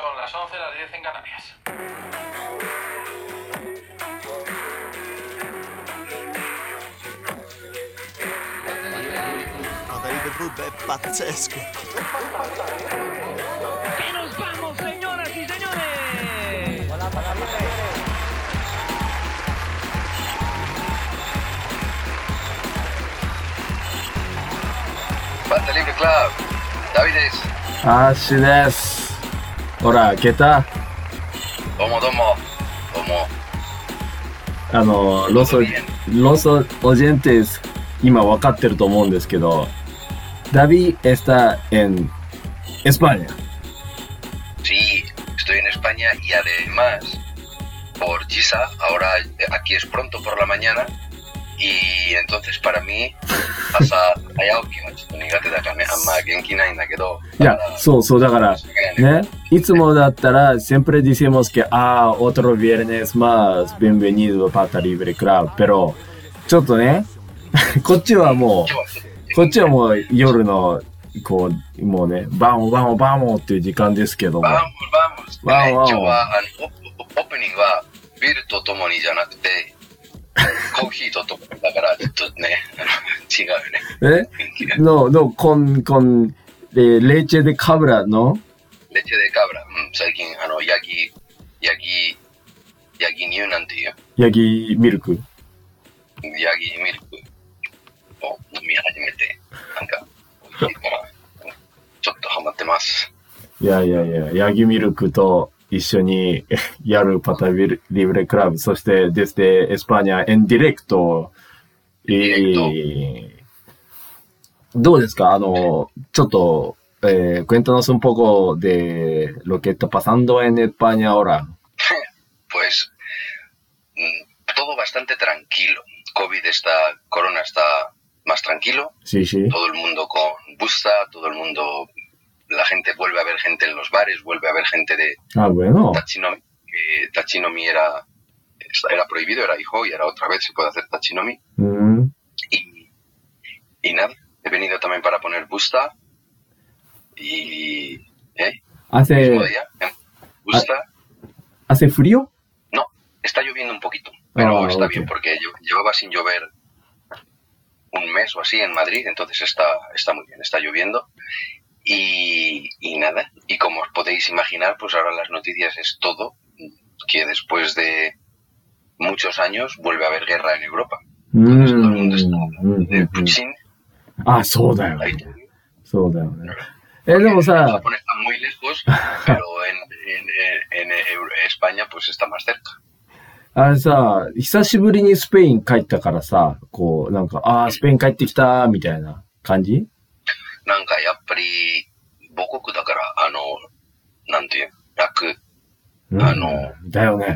Son las 11, las 10 en Canarias. Y nos vamos, señoras y señores. Banda Libre Club. David es. アッシュです。ほら、開けた Domo, domo. Domo. あの、ロソ、ロソオジェンテス、今分かってると思うんですけど、ダビエスタエン、エスパニア。 Sí, estoy en España y además por Gisa, ahora aquí es pronto por la mañana y entonces para mí hasta allá que no ちょっと苦手だからね、あんま元気ないんだけど、いや、そうそう、だから、ね、いつもだったら、siempre decimos que, ah, otro viernes más, bienvenido Pata Libre Club, pero, ちょっとね、こっちはもう、こっちはもう夜の、こう、もうね、バンバンバンっていう時間ですけども、お今日はあのオオープニングはビールとともにじゃなくて、コーヒーとともにだからちょっとね、違うよね。え？雰囲気が No, no, con, con eh, leche de cabra, ¿no? レチェでカブラ、うん、最近あのヤギ、ヤギ、ヤギ乳なんていうヤギミルク？ヤギミルクを飲み始めて、なんか、ちょっとハマってます。いやいやいや、ヤギミルクと一緒にやるパタビルリブレクラブ、そして desde España en directo。えーどうですかあの、ちょっと、えー、cuéntanos un poco de lo que está pasando en España ahora. Pues mm, todo bastante tranquilo. COVID está, Corona está más tranquilo, Sí, sí. todo el mundo con busta, todo el mundo, la gente vuelve a ver gente en los bares, vuelve a ver gente de Ah, bueno. Tachinomi, que Tachinomi era, era prohibido, era hijo y ahora otra vez se puede hacer Tachinomi. Mm, Y, y nada, he venido también para poner busta y... ¿eh? hace, día, ¿eh? Busta. ¿Hace frío? No, está lloviendo un poquito, pero Ah, está bien porque lle- llevaba sin llover un mes o así en Madrid, entonces está, está muy bien, está lloviendo. Y, y nada, y como os podéis imaginar, pues ahora las noticias es todo, que después de muchos años vuelve a haber guerra en Europa. う Entonces, todo el mundo ん está うんうん de うん Putin, あ、そうだよ ahí ね。そうだよね。え、でも porque さ、 Japón está muy lejos, pero en, en- en- en Euro- España pues está más cerca. あれさ、久しぶりにスペイン帰ったからさ、こう、なんか、ああ、スペイン帰ってきた、みたいな感じ なんかやっぱり母国だから、あの、なんていう、楽、うんあのだよね。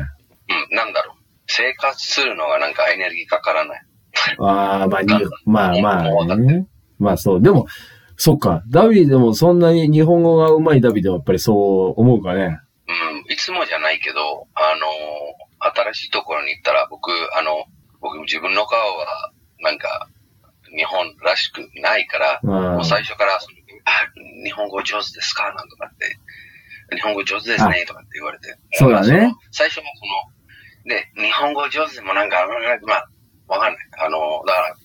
うん、なんだろう。生活するのがなんかエネルギーかからない。あ あ、まあ、にまあまあね。まあそう。でも、そっか。ダビでもそんなに日本語が上手いダビでもやっぱりそう思うかね。うん、いつもじゃないけど、あの、新しいところに行ったら僕、あの、僕自分の顔はなんか日本らしくないから、うんもう最初から、あ、日本語上手ですか？なんとかって、日本語上手ですねとかって言われて。そうだね最初もその、で、日本語上手でもなんか、まあ、わかんない。あの、だから、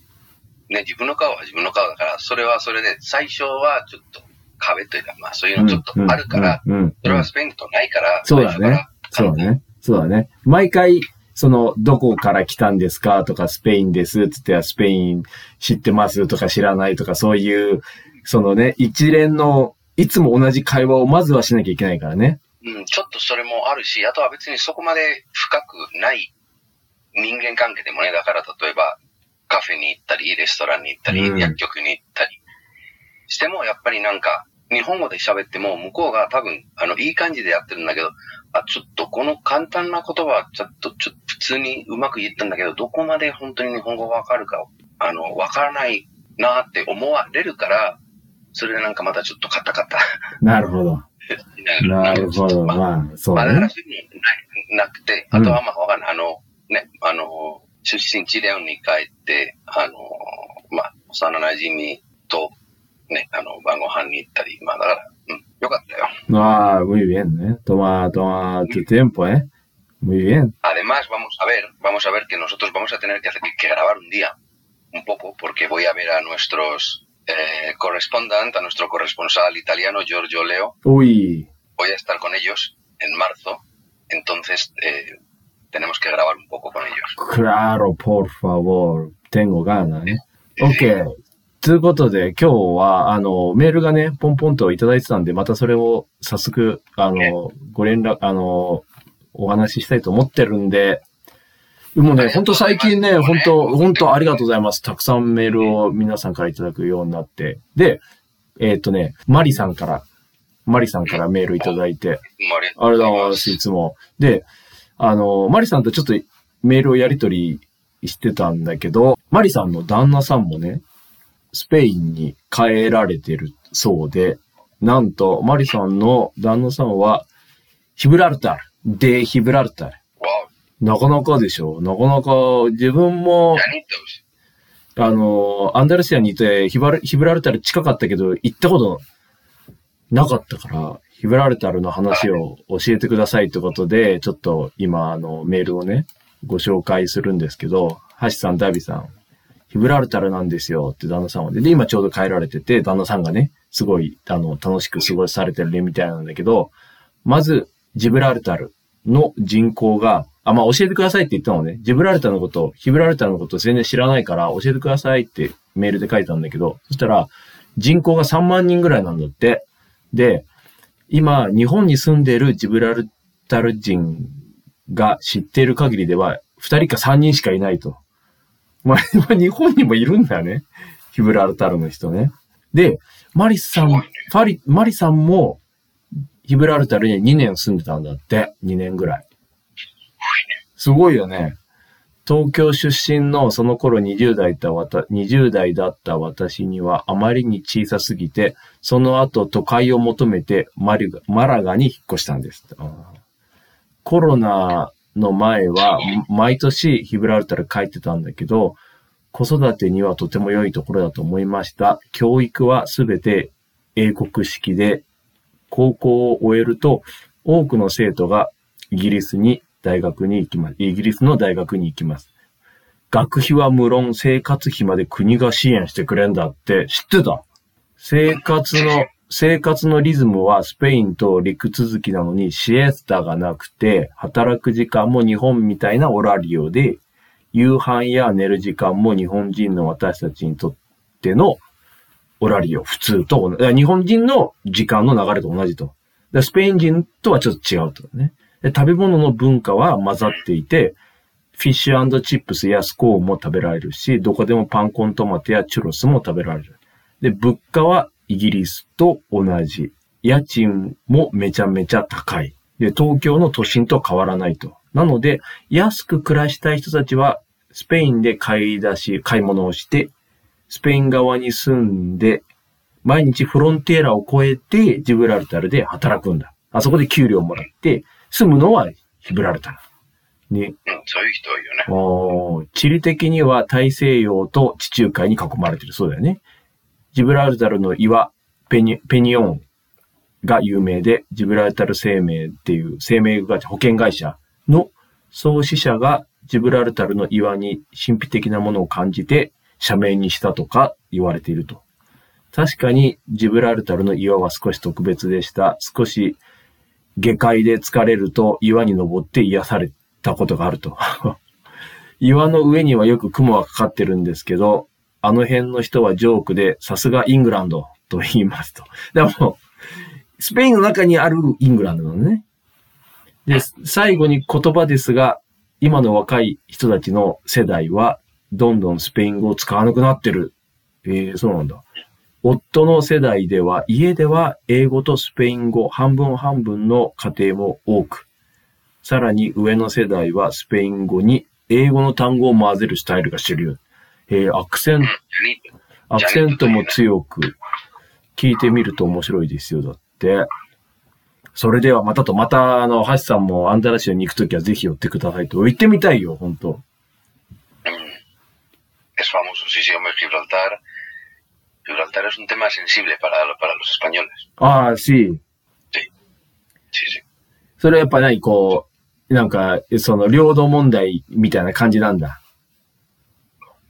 ね、自分の顔は自分の顔だから、それはそれで、最初はちょっと壁というか、まあそういうのちょっとあるから、それはスペインとないから、そうだね。そうだね。そうだね。毎回、その、どこから来たんですか？とか、スペインですつって、スペイン知ってますとか知らないとか、そういう、そのね、一連の、いつも同じ会話をまずはしなきゃいけないからね。うん、ちょっとそれもあるし、あとは別にそこまで深くない人間関係でもね、だから例えばカフェに行ったり、レストランに行ったり、うん薬局に行ったりしても、やっぱりなんか、日本語で喋っても、向こうが多分、あの、いい感じでやってるんだけど、あ、ちょっとこの簡単な言葉は、ちょっと、ちょっと普通にうまく言ったんだけど、どこまで本当に日本語わかるか、あの、わからないなって思われるから、それでなんかまたちょっとカタカタ。なるほど。なるほど。まあまあ、そうまあ、だからね。そういうのななくて、あとはまあわかんない。あの、ね、あの、出身地レオンに帰って、あの、まあ、幼馴染と、ね、あの、晩ご飯に行ったり、まあだから、うん、よかったよ。Ah, muy bien, ¿eh? Toma, toma tu tiempo, ¿eh? Muy bien. Además, vamos a ver, vamos a ver que nosotros vamos a tener que, hacer, que grabar un día, un poco, porque voy a ver a nuestros eh, correspondent, a nuestro corresponsal italiano, Giorgio Leo. Uy, Voy a estar con ellos en marzo, entonces eh, tenemos que grabar un poco con ellos. claro, por favor. Tengo ganas, ¿eh? OK。ということで、今日は、あの、メールがね、ポンポンといただいてたんで、またそれを早速、あの、ご連絡、あの、お話ししたいと思ってるんで、 もうね、本当最近ね、本当本当ありがとうございます。たくさんメールを皆さんからいただくようになって。で、えっ、とね、マリさんから、マリさんからメールいただいて、ありがとうございます、いつも。で、あの、マリさんとちょっとメールをやり取りしてたんだけど、マリさんの旦那さんもね、スペインに帰られてるそうで、なんと、マリさんの旦那さんは、ヒブラルタル、でヒブラルタル。なかなかでしょなかなか、自分も.あの、アンダルシアにいてヒバル、ヒブラルタル近かったけど、行ったことなかったから、ヒブラルタルの話を教えてくださいってことで、ちょっと今、あの、メールをね、ご紹介するんですけど、ハシさん、ダビさん、ヒブラルタルなんですよって旦那さんはで、で、今ちょうど帰られてて、旦那さんがね、すごい、あの、楽しく過ごされてるねみたいなんだけど、まず、ジブラルタルの人口が、あ、まあ、教えてくださいって言ったのね。ジブラルタルのこと、ヒブラルタルのこと全然知らないから教えてくださいってメールで書いたんだけど、そしたら人口が3万人ぐらいなんだって。で、今、日本に住んでいるジブラルタル人が知っている限りでは、2人か3人しかいないと。まあ、ま あ日本にもいるんだよね。ヒブラルタルの人ね。で、マリさん、ファリ、マリさんも、ヒブラルタルに2年住んでたんだって。2年ぐらい。すごいよね。東京出身のその頃20代だったわた20代だった私にはあまりに小さすぎて、その後都会を求めてマリガマラガに引っ越したんです。コロナの前は毎年ヒブラルタル帰ってたんだけど、子育てにはとても良いところだと思いました。教育はすべて英国式で、高校を終えると多くの生徒がイギリスに大学に行きます。イギリスの大学に行きます。学費は無論生活費まで国が支援してくれんだって知ってた？生活の、生活のリズムはスペインと陸続きなのにシエスタがなくて、働く時間も日本みたいなオラリオで、夕飯や寝る時間も日本人の私たちにとってのオラリオ、普通と同じ、日本人の時間の流れと同じと。スペイン人とはちょっと違うとね。で食べ物の文化は混ざっていて、フィッシュチップスやスコーンも食べられるし、どこでもパンコントマトやチュロスも食べられる。で、物価はイギリスと同じ。家賃もめちゃめちゃ高い。で、東京の都心と変わらないと。なので、安く暮らしたい人たちは、スペインで買い出し、買い物をして、スペイン側に住んで、毎日フロンテーラを越えて、ジブラルタルで働くんだ。あそこで給料もらって、住むのはヒブラルタル。ね。うん、そういう人多いよね。おー地理的には大西洋と地中海に囲まれてる。そうだよね。ジブラルタルの岩、ペニ、ペニオンが有名で、ジブラルタル生命っていう生命会社、保険会社の創始者がジブラルタルの岩に神秘的なものを感じて社名にしたとか言われていると。確かにジブラルタルの岩は少し特別でした。少し下界で疲れると岩に登って癒されたことがあると。岩の上にはよく雲がかかってるんですけど、あの辺の人はジョークで、さすがイングランドと言いますと。でも、スペインの中にあるイングランドなのね。で、最後に言葉ですが、今の若い人たちの世代は、どんどんスペイン語を使わなくなってる。ええそうなんだ。夫の世代では、家では英語とスペイン語半分半分の家庭も多く、さらに上の世代はスペイン語に英語の単語を混ぜるスタイルが主流。えーアクセント、アクセントも強く、聞いてみると面白いですよ、だって。それではまたと、また、あの、ハシさんもアンダラシアに行くときはぜひ寄ってくださいと。行ってみたいよ、本当 Es famoso, sí, sí, hombre, Gibraltar. Gibraltar es un tema sensible para, para los españoles. ああ、し、Sí, sí. それはやっぱ何こう、なんか、その領土問題みたいな感じなんだ。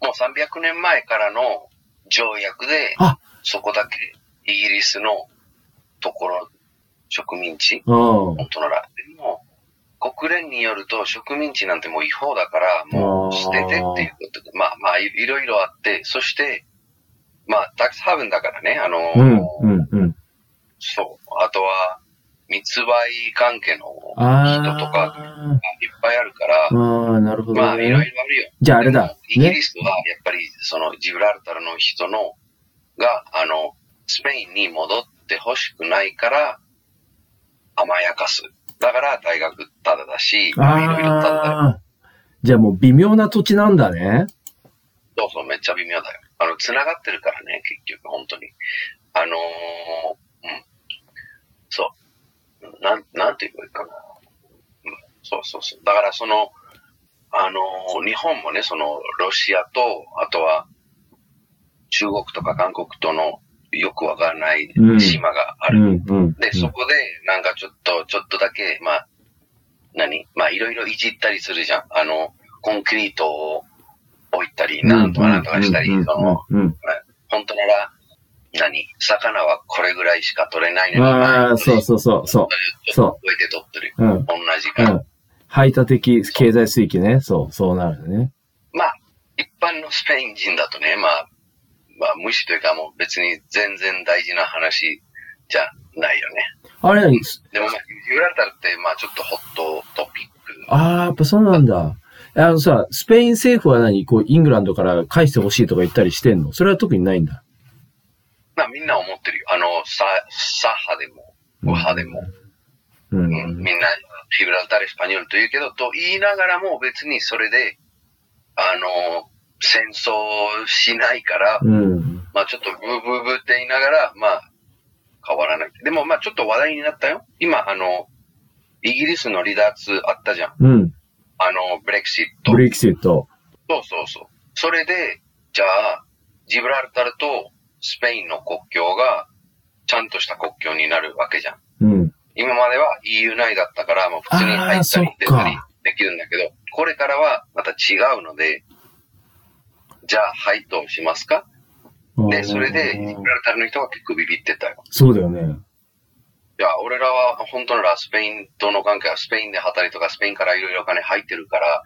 もう300年前からの条約で、あそこだけイギリスのところ、植民地、うん。本当なら。でも、国連によると植民地なんてもう違法だから、もう捨ててっていうことで、まあまあいいろいろあって、そして、まあ、タックスハーブンだからね、あの、うん、うん、うん。そう。あとは、密売関係のあ人とかいっあぱいあるから、ああ、なるほどまあ、いろいろあね。るよ。じゃああれだイギリスはやっぱり、その、ジブラルタルの人の、が、あの、スペインに戻ってほしくないから、甘やかす。だから、大学ただだし、まあいろいろただだよ。じゃあもう微妙な土地なんだね。そうそう、めっちゃ微妙だよ。あの、繋がってるからね、結局、本当に。あのー、うん。そう。なん、なんて言えばいいかな。うん、そうそうそう。だから、その、あのー日本もね、その、ロシアと、あとは、中国とか韓国とのよくわからないうん島がある。うん、うん。で、そこで、なんかちょっと、ちょっとだけ、まあ、何？まあ、いろいろいじったりするじゃん。あの、コンクリートを置いたり、なんとかなんとかしたり、うんその、うんうん本当なら、何？魚はこれぐらいしか取れないのに、ああ、そうそうそう、そちょっと超えて取ってる。う。うん。同じうから。ん。排他的経済水域ね。そう、そうなるね。まあ、一般のスペイン人だとね、まあ、まあ、無視というかもう別に全然大事な話じゃないよね。あれ何でもまあ、ジブラルタルって、まあちょっとホットトピック。ああ、やっぱそうなんだ。あのさ、スペイン政府は何？こう、イングランドから返してほしいとか言ったりしてんの？それは特にないんだ。まあみんな思ってるよ。あの、サ、サハでも、ウハでも、ううんん。みんな、フィブラルタル・エスパニョルと言うけど、と言いながらも別にそれで、あの、戦争しないから、うん。まあちょっとブーブーブーって言いながら、まあ、変わらない。でもまあちょっと話題になったよ。今、あの、イギリスの離脱あったじゃん。うん。あの、ブレクシット。ブレキシット。そうそうそう。それで、じゃあ、ジブラルタルとスペインの国境が、ちゃんとした国境になるわけじゃん。うん。今までは EU 内だったから、もう普通に入ったり出たりできるんだけど、これからはまた違うので、じゃあ、はい、どうしますか？で、それで、ジブラルタルの人が結構ビビってたよ。そうだよね。いや、俺らは本当ならスペインとの関係はスペインで働いとかスペインからいろいろ金入ってるから、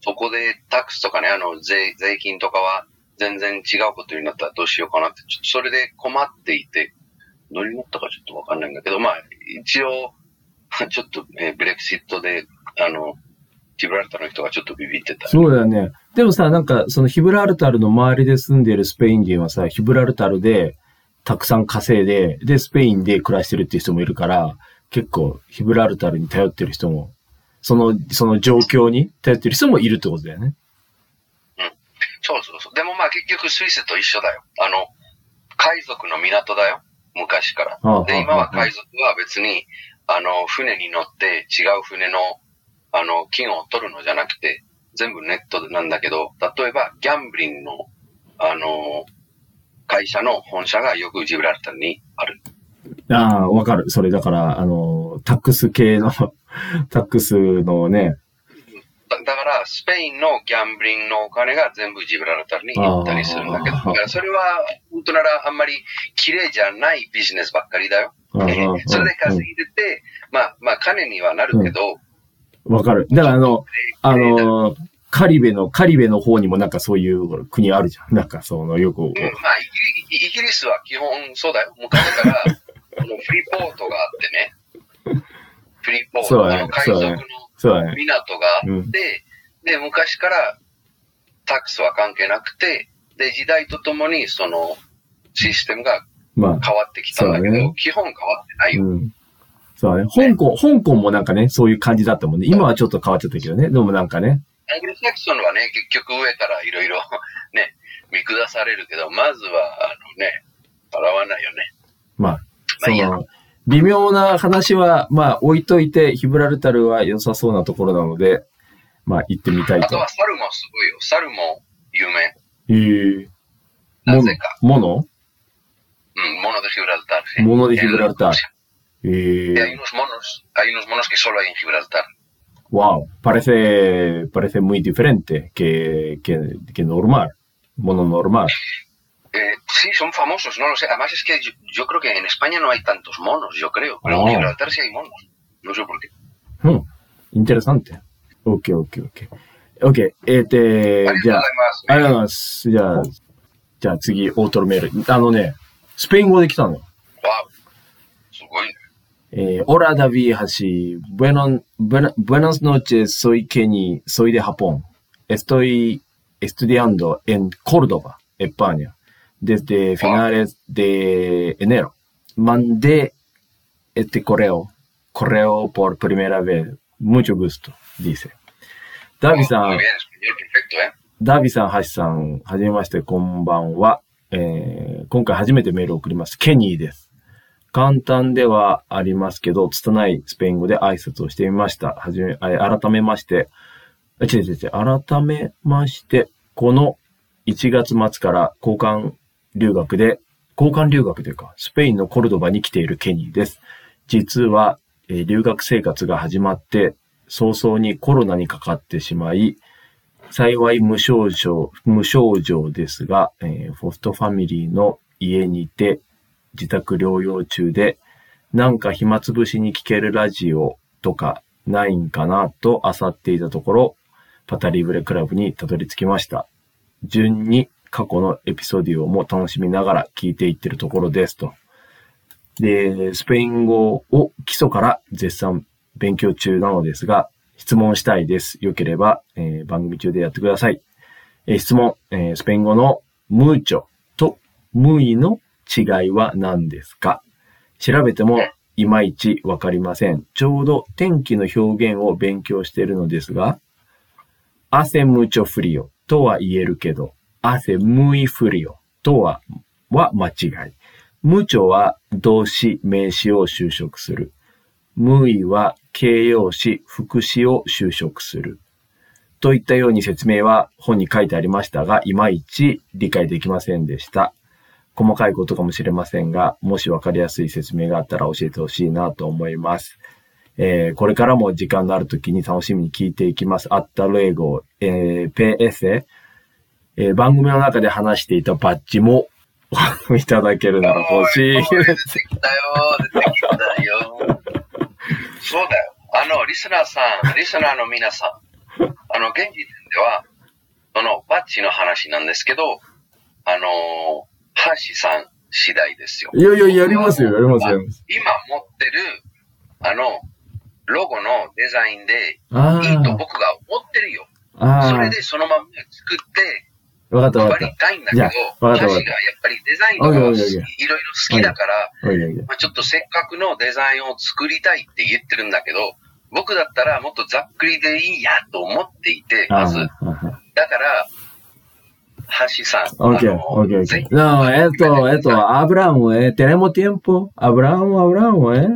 そこでタックスとかね、あの税、税金とかは全然違うことになったらどうしようかなって、ちょっとそれで困っていて、どれになったかちょっとわかんないんだけど、まあ、一応、ちょっと、えーブレクシットで、あの、ジブラルタルの人がちょっとビビってた。そうだよね。でもさ、なんか、そのヒブラルタルの周りで住んでるスペイン人はさ、ヒブラルタルでたくさん稼いで、で、スペインで暮らしてるっていう人もいるから、結構ヒブラルタルに頼ってる人も、その、その状況に頼ってる人もいるってことだよね。そうそうそう。でもまあ結局スイスと一緒だよ。あの、海賊の港だよ。昔から。ああで、今は海賊は別に、あの、船に乗って違う船の、あの、金を取るのじゃなくて、全部ネットなんだけど、例えばギャンブリンの、あの、会社の本社がよくジブラルタルにある。ああ、わかる。それだから、あの、タックス系の、タックスのね、だだから、スペインのギャンブリンのお金が全部ジブラルタルに行ったりするんだけど、それは、本当ならあんまり綺麗じゃないビジネスばっかりだよ。それで稼いでて、まあ、まあ、金にはなるけど、わかる。だからあの、あの、カリベの、カリベの方にもなんかそういう国あるじゃん。なんかその、よく、うんまあイギリ、イギリスは基本そうだよ。昔から、あのフリーポートがあってね。フリーポート、ねあの海賊の。港があって、で、昔からタックスは関係なくて、で、時代とともにそのシステムがまあ、変わってきたんだけど、そうだね基本変わってないよ。うん。そうだね。香港、香港もなんかね、そういう感じだったもんね。今はちょっと変わっちゃったけどね。でもなんかね。アングルサクソンはね、結局上からいろいろね、見下されるけど、まずは、あのね、払わないよね。まあ、その、微妙な話は、まあ、置いといて、ヒブラルタルは良さそうなところなので、まあ、行ってみたいとあと。は猿もすごいよ。猿も有名。ええなぜか。もの？Mono de Gibraltar. Y hay Eh, unos monos, hay unos monos que solo hay en Gibraltar. Wow, parece, parece muy diferente que, que, que normal, mononormal. Eh, sí, son famosos, no lo sé. Además es que yo, creo que en España no hay tantos monos, yo creo. Pero oh. en Gibraltar sí hay monos. No sé por qué. Hmm, interesante. Ok, ok, ok. Ok, este, ya. Además, ah, ya. じゃあ次、オートメール。あのね、スペイン語で来たの。わ Eh, hola David Hashi, bueno, buena- buenas noches, soy Kenny, soy de Japón. Estoy estudiando en Córdoba, España, desde finales de enero. Mandé este correo, correo por primera vez. Mucho gusto, dice. ダビさ Muy ん、bien, español perfecto, ¿eh? ダビさん、ハシさん、はじめまして、こんばんは。えー今回初めてメールを送ります。ケニーです。簡単ではありますけど、拙いスペイン語で挨拶をしてみました。はじめ、改めまして、あ違う違う違う、改めまして、この1月末から交換留学で、交換留学というか、スペインのコルドバに来ているケニーです。実は、えー留学生活が始まって、早々にコロナにかかってしまい、幸い無症状、無症状ですが、えーフォストファミリーの家にいて自宅療養中で、なんか暇つぶしに聞けるラジオとかないんかなと漁っていたところ、パタリブレクラブにたどり着きました。順に過去のエピソードも楽しみながら聞いていってるところですと。で、スペイン語を基礎から絶賛勉強中なのですが、質問したいです。よければ、えー番組中でやってください。えー質問、えースペイン語のムーチョとムイの違いは何ですか？調べてもいまいちわかりません。ちょうど天気の表現を勉強しているのですが、hace mucho frío とは言えるけど、hace muy frío とは、は間違い。mucho は動詞、名詞を修飾する。無意は形容詞、副詞を修飾する。といったように説明は本に書いてありましたが、いまいち理解できませんでした。細かいことかもしれませんが、もしわかりやすい説明があったら教えてほしいなと思います。えーこれからも時間のある時に楽しみに聞いていきます。あったルエゴ、えー、PS、えー番組の中で話していたバッジも いただけるなら欲しい出てきたよ、出てきたよ。そうだよ。あの、リスナーさん、リスナーの皆さん、あの、現時点では、その、バッジの話なんですけど、あの、ーシーさん次第ですよ。いやいや、やりますよ、やりますよ。今持ってる、あの、ロゴのデザインで、あいいと僕が思ってるよ。それ、でそのまま作って、わかったわか配りった。たいんだけど、じゃあわかったわかったハーシーがやっぱりデザインがオッケーオッいろいろ好きだから、まあ、ちょっとせっかくのデザインを作りたいって言ってるんだけど、僕だったらもっとざっくりでいいやと思っていて、まず、あだあから、Ah, okay, okay, okay. No, esto, esto, abramos, ¿eh? Tenemos tiempo, abramos, abramos, ¿eh?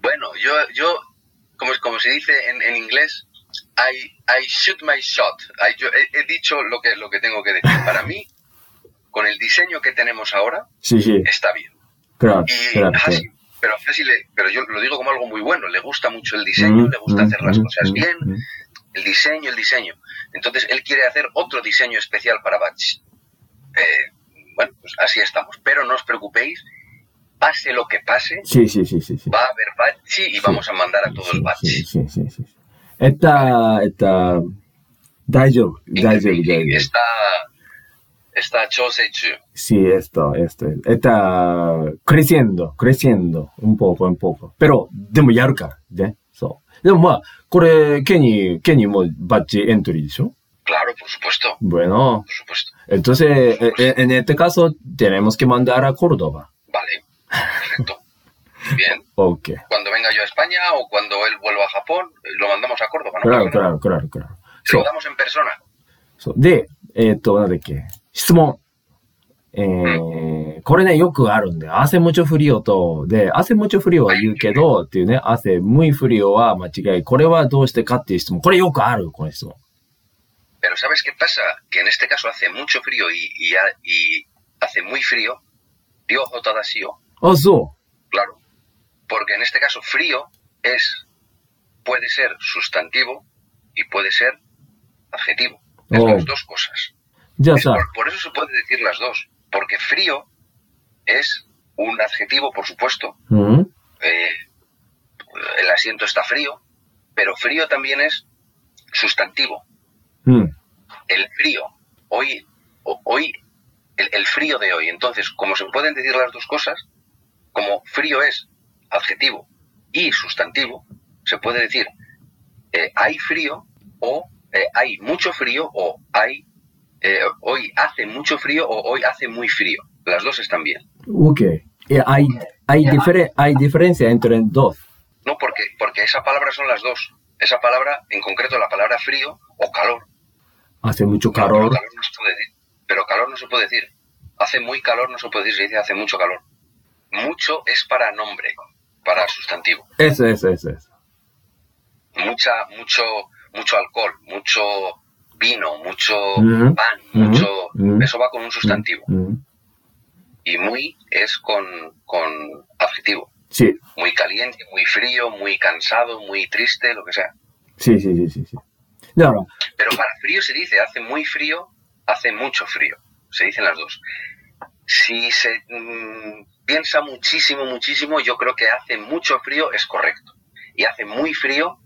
Bueno, yo, yo como, como se dice en, en inglés, I, I, shoot my shot. I, yo he, he, dicho lo que, lo que tengo que decir. Para mí, con el diseño que tenemos ahora, sí, sí. está bien. Claro, y claro, pero Hassi le, pero yo lo digo como algo muy bueno. Le gusta mucho el diseño, mm, le gusta mm, hacer las mm, cosas mm, bien, mm. El diseño, el diseño. Entonces él quiere hacer otro diseño especial para Batch. Eh, bueno, pues así estamos. Pero no os preocupéis, pase lo que pase, sí, sí, sí, sí, va a haber Batch y vamos a mandar a todo el Batch. Sí, sí, sí. Esta, esta, Daijou, Daijou, Daijou. Esta, está Sí, esto, esto. Está creciendo, creciendo un poco, un poco. Pero de muy ¿eh? るから。ね。そう。でもまあ、これ、ケニー、ケニーもバッチエントリーでしょ Claro, por supuesto, Bueno, por supuesto. entonces, eh, eh, en este caso, tenemos que mandar a Córdoba. Vale, perfecto. Bien. Ok. Cuando venga yo a España o cuando él vuelva a Japón, eh, lo mandamos a Córdoba, ¿no? Claro, Pero no, claro, claro, claro. Se そ lo う。 damos en persona. そう。で、えっ、と、なんだっけ。質問。えー、 これね、よくあるんで、汗もちょフリオと、で、汗もちょフリオは言うけど、っていうね、汗むいフリオは間違い。これはどうしてかっていう質問。これよくある、この質問。 Pero ¿sabes qué pasa? Que en este caso hace mucho frío y, y, ha- y hace muy frío. Ryo Hotadashio. あ、そ Claro. Porque en este caso frío es, puede ser sustantivo y puede ser adjetivo. Es Oh. las dos cosas. じゃあ Es さ、 por, por eso se puede decir las dos. Porque frío es un adjetivo, por supuesto. Eh, el asiento está frío, pero frío también es sustantivo. Mm. El frío, hoy, hoy el, frío de hoy. Entonces, como se pueden decir las dos cosas, como frío es adjetivo y sustantivo, se puede decir eh, hay frío o eh, hay mucho frío o hay hoy hace mucho frío o hoy hace muy frío. Las dos están bien. Ok. Eh, ¿Hay, hay, difere, hay diferencia entre dos? No, porque, porque esa palabra son las dos. Esa palabra, en concreto, la palabra frío o calor. Hace mucho calor. No, pero, calor no se puede decir. pero calor no se puede decir. Hace muy calor no se puede decir, se dice hace mucho calor. Mucho es para nombre, para sustantivo. Eso, eso, eso. eso. Mucha, mucho, mucho alcohol, mucho vino, mucho pan, mucho... Eso va con un sustantivo y muy es con, con adjetivo. Sí. Muy caliente, muy frío, muy cansado, muy triste, lo que sea. Sí, sí, sí, sí. sí. Pero para frío se dice, hace muy frío, hace mucho frío. Se dicen las dos. Si se mm, piensa muchísimo, muchísimo, yo creo que hace mucho frío es correcto. Y hace muy frío,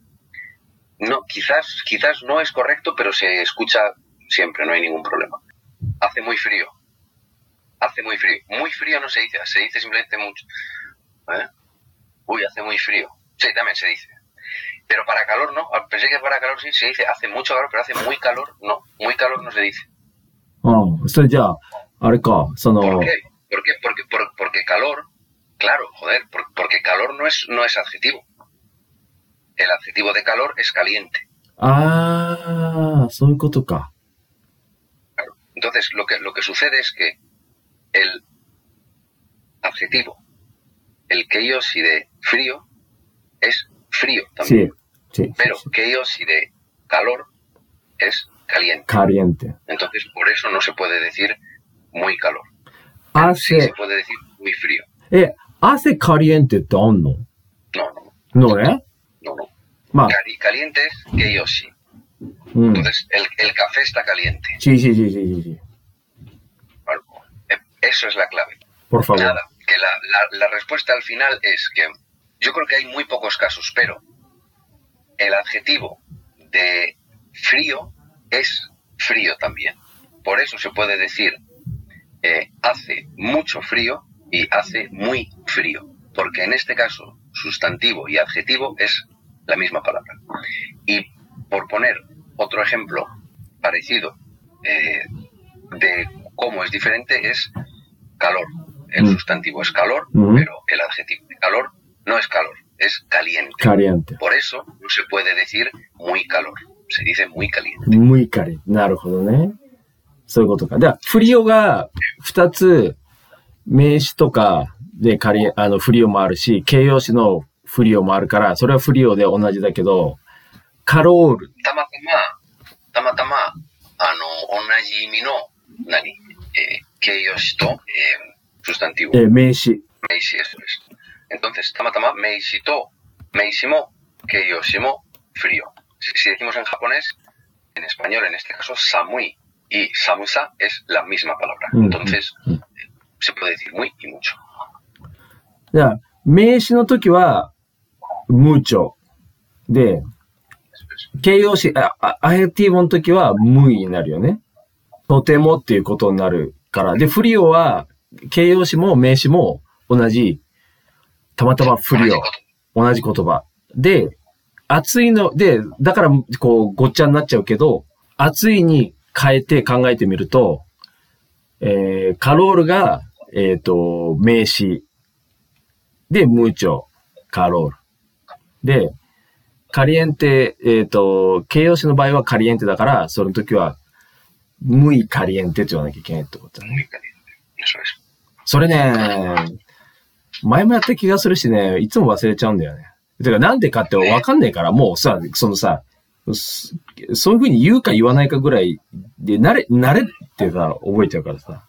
no, quizás, quizás no es correcto, pero se escucha siempre, no hay ningún problema. Hace muy frío, hace muy frío. Muy frío no se dice, se dice simplemente mucho. ¿Eh? Uy, hace muy frío. Sí, también se dice. Pero para calor no. Ah, pensé que para calor sí se dice hace mucho calor, pero hace muy calor no. Muy calor no se dice. Oh, esto ya. Ahora, ¿Por qué? Porque, porque, porque calor, claro, joder, porque calor no es, no es adjetivo. El adjetivo de calor es caliente. Ah, soy kotoka. Claro. Entonces, lo que, lo que sucede es que el adjetivo, el keios y de frío es frío también. Sí, sí, Pero sí, y de calor es caliente. Caliente. Entonces, por eso no se puede decir muy calor. Hace, se puede decir muy frío. Eh, hace caliente, don, no. No, no. No, ¿eh? No, no. Caliente es keios. Mm. Entonces, el, el café está caliente. Sí, sí, sí, sí, sí. Eso es la clave. Por favor. Nada, que la, la- la respuesta al final es que yo creo que hay muy pocos casos, pero el adjetivo de frío es frío también. Por eso se puede decir eh, hace mucho frío y hace muy frío, porque en este caso sustantivo y adjetivo es la misma palabra. Y por poner otro ejemplo parecido eh, de cómo es diferente es calor. El Mm. sustantivo es calor, Ujú. pero el adjetivo de calor no es calor, es caliente. カリエンテ。 Por eso no se puede decir muy calor, se dice muy caliente. muy カリ。なるほどね。そういうことか。だから、フリオが二つ、名詞とかでカリ、あの、フリオもあるし、形容詞のフリオもあるから、それはフリオで同じだけど、カロール、たまたま、たまたま、あの、同じ意味の、何、えー 形容詞と、えー sustantivo. えー名詞。名詞 eso es. Entonces, ta ma meishi to, meishi mo, keiyoshi mo, frío. Si, si decimos en japonés, en español, en este caso, samui y samusa es la misma palabra. Mm, Entonces, mm, eh, se puede decir muy y mucho. じゃあ、名詞の時は、mucho。で、 Eso es. 形容詞、あ、あアヘティブの時は、無になるよね。とてもっていうことになる から。で、フリオは、形容詞も名詞も同じ、たまたまフリオ。同じ言葉。で、暑いの、で、だから、こう、ごっちゃになっちゃうけど、暑いに変えて考えてみると、えー、カロールが、えっ、と、名詞。で、ムーチョ、カロール。で、カリエンテ、えっ、と、形容詞の場合はカリエンテだから、その時は、ムイカリエンテって言わなきゃいけないってことだね。それね、前もやった気がするしね、いつも忘れちゃうんだよね。てか、なんでかってわかんないから、もうさ、そのさ、すそういう風に言うか言わないかぐらいで、慣れ、慣れってさ、覚えちゃうからさ。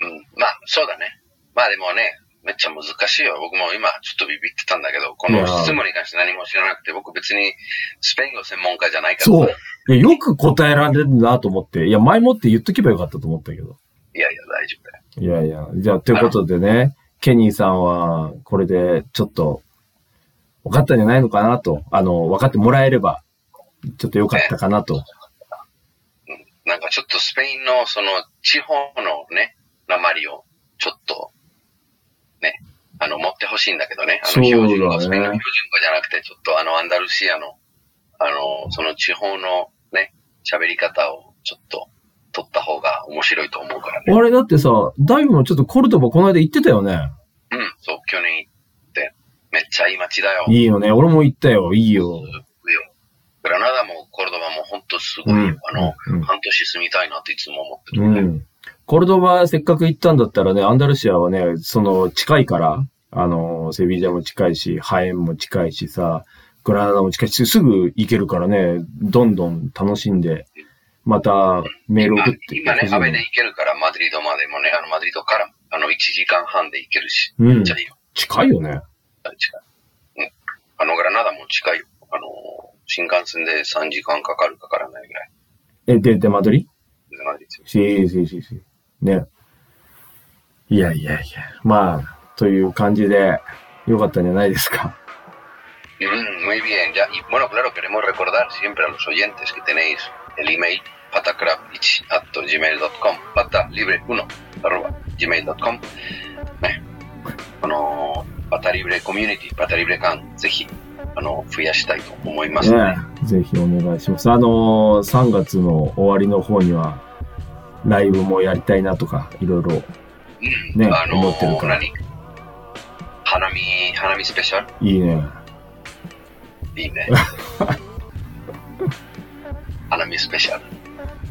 うん、まあ、そうだね。まあでもね、めっちゃ難しいよ。僕も今ちょっとビビってたんだけど、この質問に関して何も知らなくて、僕別にスペイン語専門家じゃないから。そう。いや、よく答えられるなと思って。いや、前もって言っとけばよかったと思ったけど。いやいや、大丈夫だよ。いやいや。じゃあ、ということでね、ケニーさんは、これで、ちょっと、分かったんじゃないのかなと。あの、分かってもらえれば、ちょっとよかったかなと。なんかちょっとスペインのその地方のね、鉛をちょっと、ね、あの、持ってほしいんだけどね。あの、標準語、スペインの標準語じゃなくて、ちょっとあの、アンダルシアの、あの、その地方のね、喋り方をちょっと取った方が面白いと思うからね。あれだってさ、ダイブもちょっとコルドバこの間行ってたよね。うん、そう、去年行って、めっちゃいい街だよ。いいよね。俺も行ったよ。いいよ。いいよグラナダもコルドバも本当すごい、うんあの、うん半年住みたいなっていつも思ってうるね。ん。コルドバせっかく行ったんだったらね、アンダルシアはね、その近いから、あの、セビージャも近いし、ハエンも近いしさ、グラナダも近いし、すぐ行けるからね、どんどん楽しんで、またメール送って今ね、ほしい雨で行けるから、マドリードまでもね、あの、マドリードから、あの、1時間半で行けるし、うんめっちゃいいよ。近いよね。近い。うん。あの、グラナダも近いよ。あの、新幹線で3時間かかるかからないぐらい。え、で、で、マドリでマドリードし、し、し、し。ね。いやいやいや。まあ、という感じで、よかったんじゃないですか。Mm, muy bien, ya. Y bueno, claro, queremos recordar siempre a los oyentes que tenéis el email patacrap1.gmail.com patalibre1 arroba gmail.com ね。あの、パタリブレコミュニティ、パタリブレ感、ぜひ、あの、増やしたいと思いますね。ね、ぜひお願いします。あのー、3月の終わりの方には、ライブもやりたいなとか、いろいろ。うん。ねあの思ってるから何花見、花見スペシャルいいね。いいね。花見スペシャル。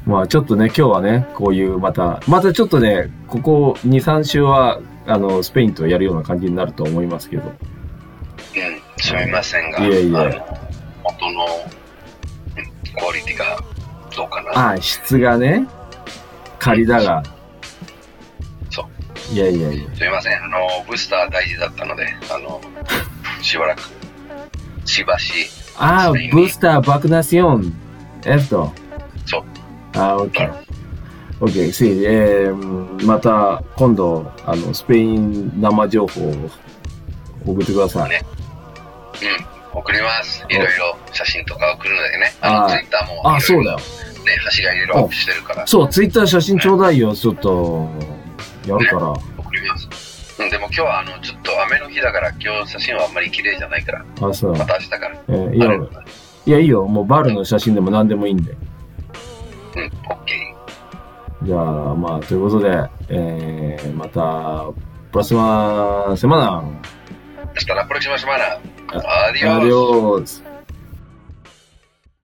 まあちょっとね、今日はね、こういうまた、またちょっとね、ここ2、3週は、あの、スペインとやるような感じになると思いますけど。うん、すみませんが、いえいえあのクオリティがどうかな。ああ、質がね、仮だが。そう。いやいやいや。すみません、あの、ブースター大事だったので、あの、しばらく、しばし、ああ、ブースターバクナシオン。esto. そう。Ah, ok. Ok, sí. えー、また今度、あの、スペイン生情報を送ってください。ねうん、送ります。いろいろ写真とか送るのでね、あの、はいツイッターもあ、そうだよ。ね、橋がいろいろアップしてるから、そう、ツイッター写真ちょうだいよ。ちょっと、やるから。送ります。うん、でも今日は、あの、ちょっと雨の日だから、今日写真はあんまり綺麗じゃないから、あ、そう。また明日から。えーいやいや、いいよ。もうバルの写真でも何でもいいんで。オッケじゃあ、まあ、ということで、えー、また、próxima semana. Hasta la próxima semana. Adiós.